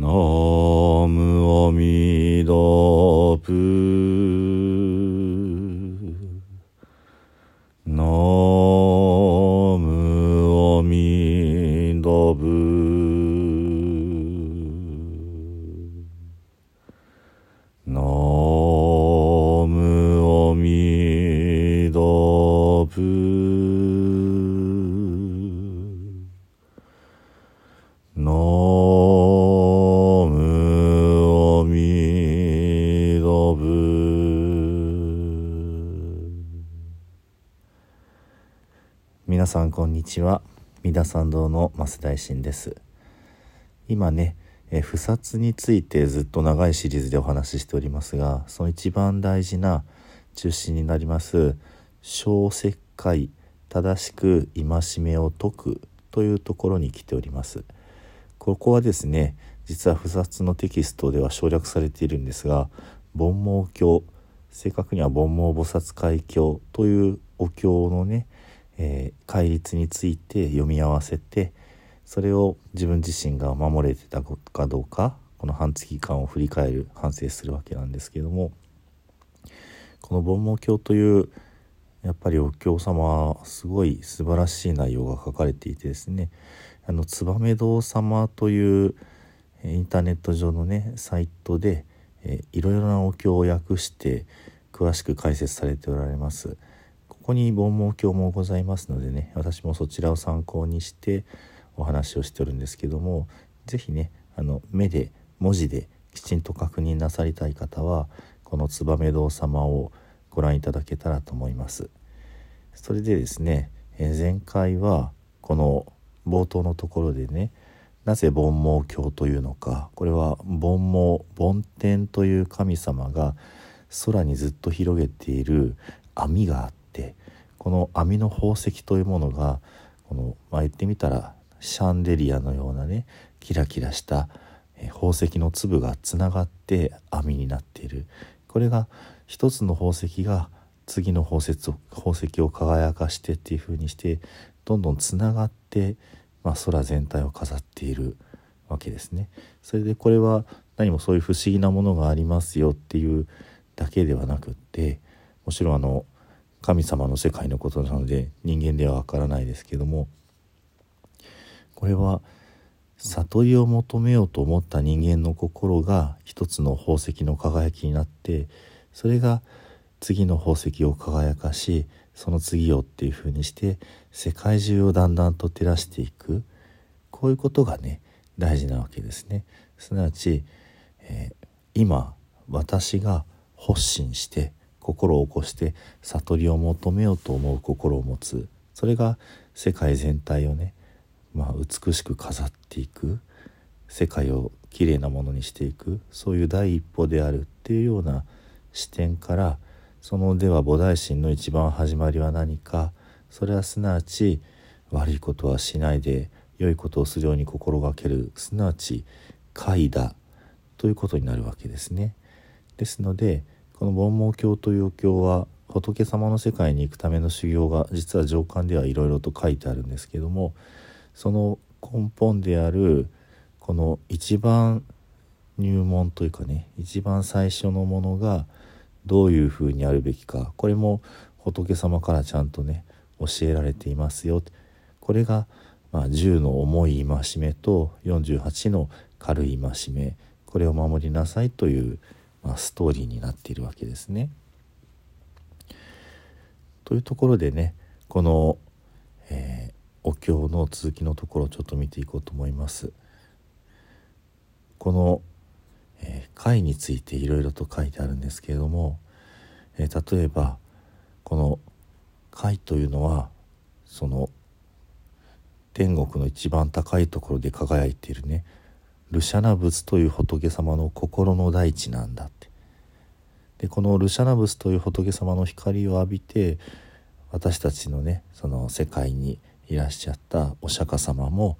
ナムアミダプナムアミダブナムアミダプ皆さんこんにちは。三田参道の増大臣です。今ねえ不殺についてずっと長いシリーズでお話ししておりますがその一番大事な中心になります小石灰正しく戒めを解くというところに来ております。ここはですね実は不殺のテキストでは省略されているんですが煩悩経正確には煩悩菩薩会経というお経のね、えー戒律について読み合わせてそれを自分自身が守れてたかどうかこの半月間を振り返る反省するわけなんですけどもこの煩悩経というやっぱりお経様はすごい素晴らしい内容が書かれていてですねあの燕堂様というインターネット上のねサイトで、えーいろいろなお経を訳して詳しく解説されておられます。ここに煩悩経もございますのでね私もそちらを参考にしてお話をしておるんですけども是非ねあの目で文字できちんと確認なさりたい方はこの燕堂様をご覧いただけたらと思います。それでですね、え前回はこの冒頭のところでねなぜ煩悩経というのかこれは煩悩梵天という神様が空にずっと広げている網があってこの網の宝石というものがこの、まあ、言ってみたらシャンデリアのようなねキラキラした宝石の粒がつながって網になっているこれが一つの宝石が次の宝石を宝石を輝かしてっていう風にしてどんどんつながって、まあ、空全体を飾っているわけですね。それでこれは何もそういう不思議なものがありますよっていうだけではなくってもちろんあの神様の世界のことなので人間ではわからないですけどもこれは悟りを求めようと思った人間の心が一つの宝石の輝きになってそれが次の宝石を輝かしその次をっていう風にして世界中をだんだんと照らしていくこういうことがね大事なわけですね。すなわち、えー今私が発心して心を起こして悟りを求めようと思う心を持つ。それが世界全体をねまあ、美しく飾っていく。世界をきれいなものにしていく。そういう第一歩であるっていうような視点からそのでは菩提心の一番始まりは何か。それはすなわち悪いことはしないで良いことをするように心がける。すなわち快だ。ということになるわけですね。ですのでこの煩悩経というお経は仏様の世界に行くための修行が実は上巻ではいろいろと書いてあるんですけどもその根本であるこの一番入門というかね一番最初のものがどういうふうにあるべきかこれも仏様からちゃんとね教えられていますよ。これが、まあ、10の重い戒めと48の軽い戒め。これを守りなさいという、まあ、ストーリーになっているわけですね。というところでねこの、えーお経の続きのところをちょっと見ていこうと思います。この、えーについていろいろと書いてあるんですけれども、えー例えばこの会というのはその天国の一番高いところで輝いているねルシャナ仏という仏様の心の大地なんだって。でこのルシャナ仏という仏様の光を浴びて私たちのねその世界にいらっしゃったお釈迦様も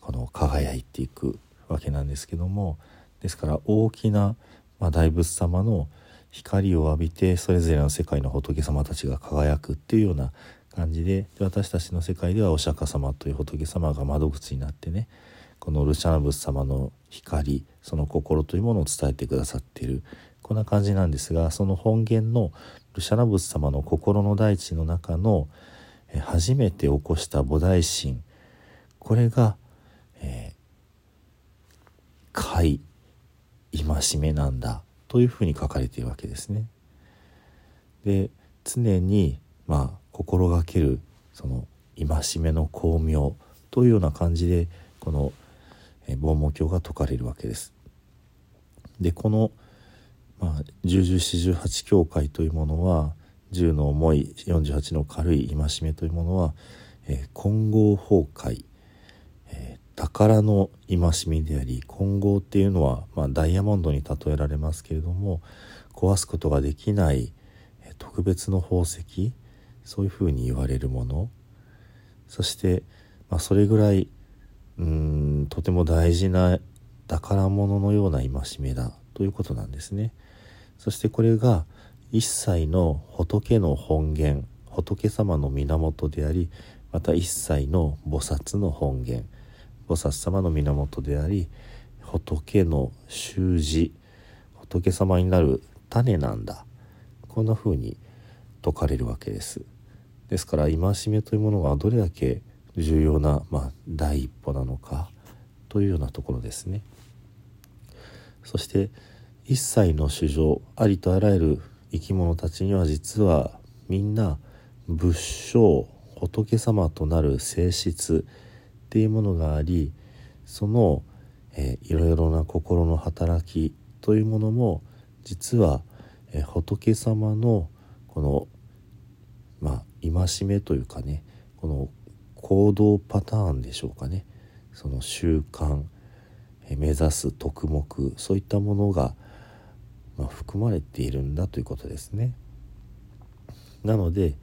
この輝いていくわけなんですけどもですから大きな、ま、大仏様の光を浴びてそれぞれの世界の仏様たちが輝くっていうような感じでで私たちの世界ではお釈迦様という仏様が窓口になってねこのルシャナブス様の光その心というものを伝えてくださっているこんな感じなんですがその本源のルシャナブス様の心の大地の中の初めて起こした菩提心これが、えー、戒戒めなんだというふうに書かれているわけですね。で常にまあ心がけるその戒めの巧妙というような感じでこの凡毛経が説かれるわけです。でこの、まあ、十十四十八教会というものは10の重い48の軽い戒めというものは、えー、混合崩壊、えー、宝の戒めであり混合っていうのは、まあ、ダイヤモンドに例えられますけれども壊すことができない、え、特別の宝石そういうふうに言われるものそして、まあ、それぐらいうんとても大事な宝物のような戒めだということなんですね。そしてこれが一切の仏の本源仏様の源でありまた一切の菩薩の本源菩薩様の源であり仏の習字仏様になる種なんだこんな風に説かれるわけですですから戒めというものがどれだけ重要な、まあ、第一歩なのかというようなところですね。そして一切の主情ありとあらゆる生き物たちには実はみんな仏性仏様となる性質っていうものがありその、え、いろいろな心の働きというものも実は、え、仏様のこのまあ戒めというかねこの行動パターンでしょうかねその習慣目指す徳目そういったものが、まあ、含まれているんだということですね。なので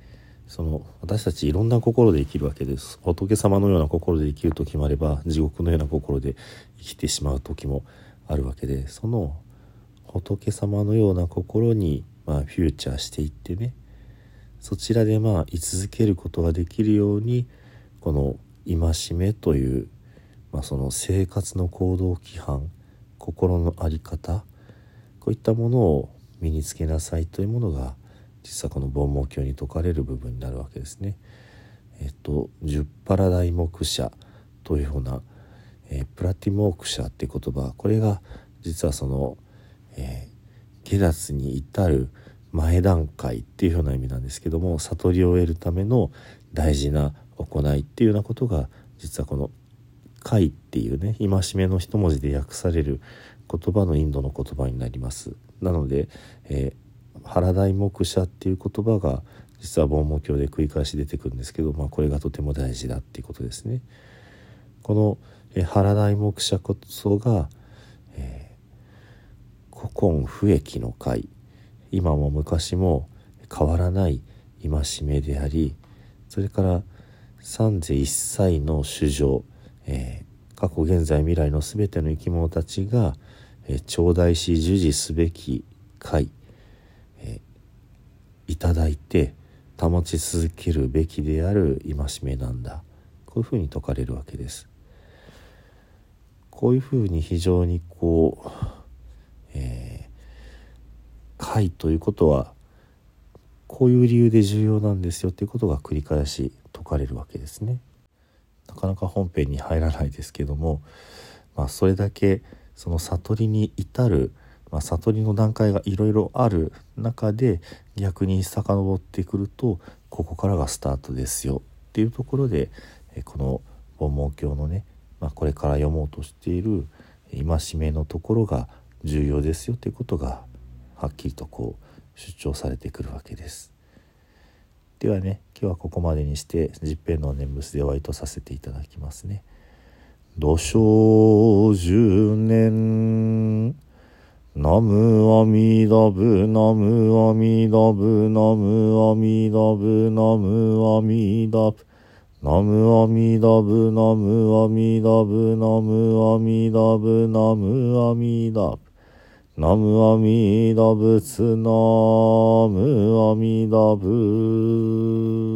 その私たちいろんな心で生きるわけです仏様のような心で生きる時もあれば地獄のような心で生きてしまう時もあるわけでその仏様のような心に、まあ、フューチャーしていってねそちらでまあ居続けることができるようにこの戒めという、まあ、その生活の行動規範心の在り方こういったものを身につけなさいというものが実はこの凡毛経に説かれる部分になるわけですね。えっと十パラダイ目者というような、えー、プラティモーク者っていう言葉これが実はその、えー、下脱に至る前段階っていうような意味なんですけども悟りを得るための大事な行いっていうようなことが実はこの「戒」っていうね戒めの一文字で訳される言葉のインドの言葉になります。なので、えー、原題目者っていう言葉が実は凡毛経で繰り返し出てくるんですけど、まあ、これがとても大事だっていうことですね。この、えー、原題目者こそが、えー、古今不益の会今も昔も変わらない戒めでありそれから三世一切の主情、えー、過去現在未来の全ての生き物たちが、えー、頂戴し授事すべき会、えー、いただいて保ち続けるべきである戒めなんだこういうふうに説かれるわけです。こういうふうに非常にこう、えー、会ということはこういう理由で重要なんですよっていうことが繰り返しかれるわけですね。なかなか本編に入らないですけども、まあ、それだけその悟りに至る、まあ、悟りの段階がいろいろある中で逆に遡ってくるとここからがスタートですよっていうところでこの凡毛経のね、まあ、これから読もうとしている戒めのところが重要ですよということがはっきりとこう主張されてくるわけです。ではね今日はここまでにして十平の念仏でお会いとさせていただきますね。土生十年。ナムアミダブナムアミダブナムアミダブナムアミダブ。ナムアミダブナムアミダブナムアミダブナムアミダブ。ナムアミダ仏ナムアミダ仏。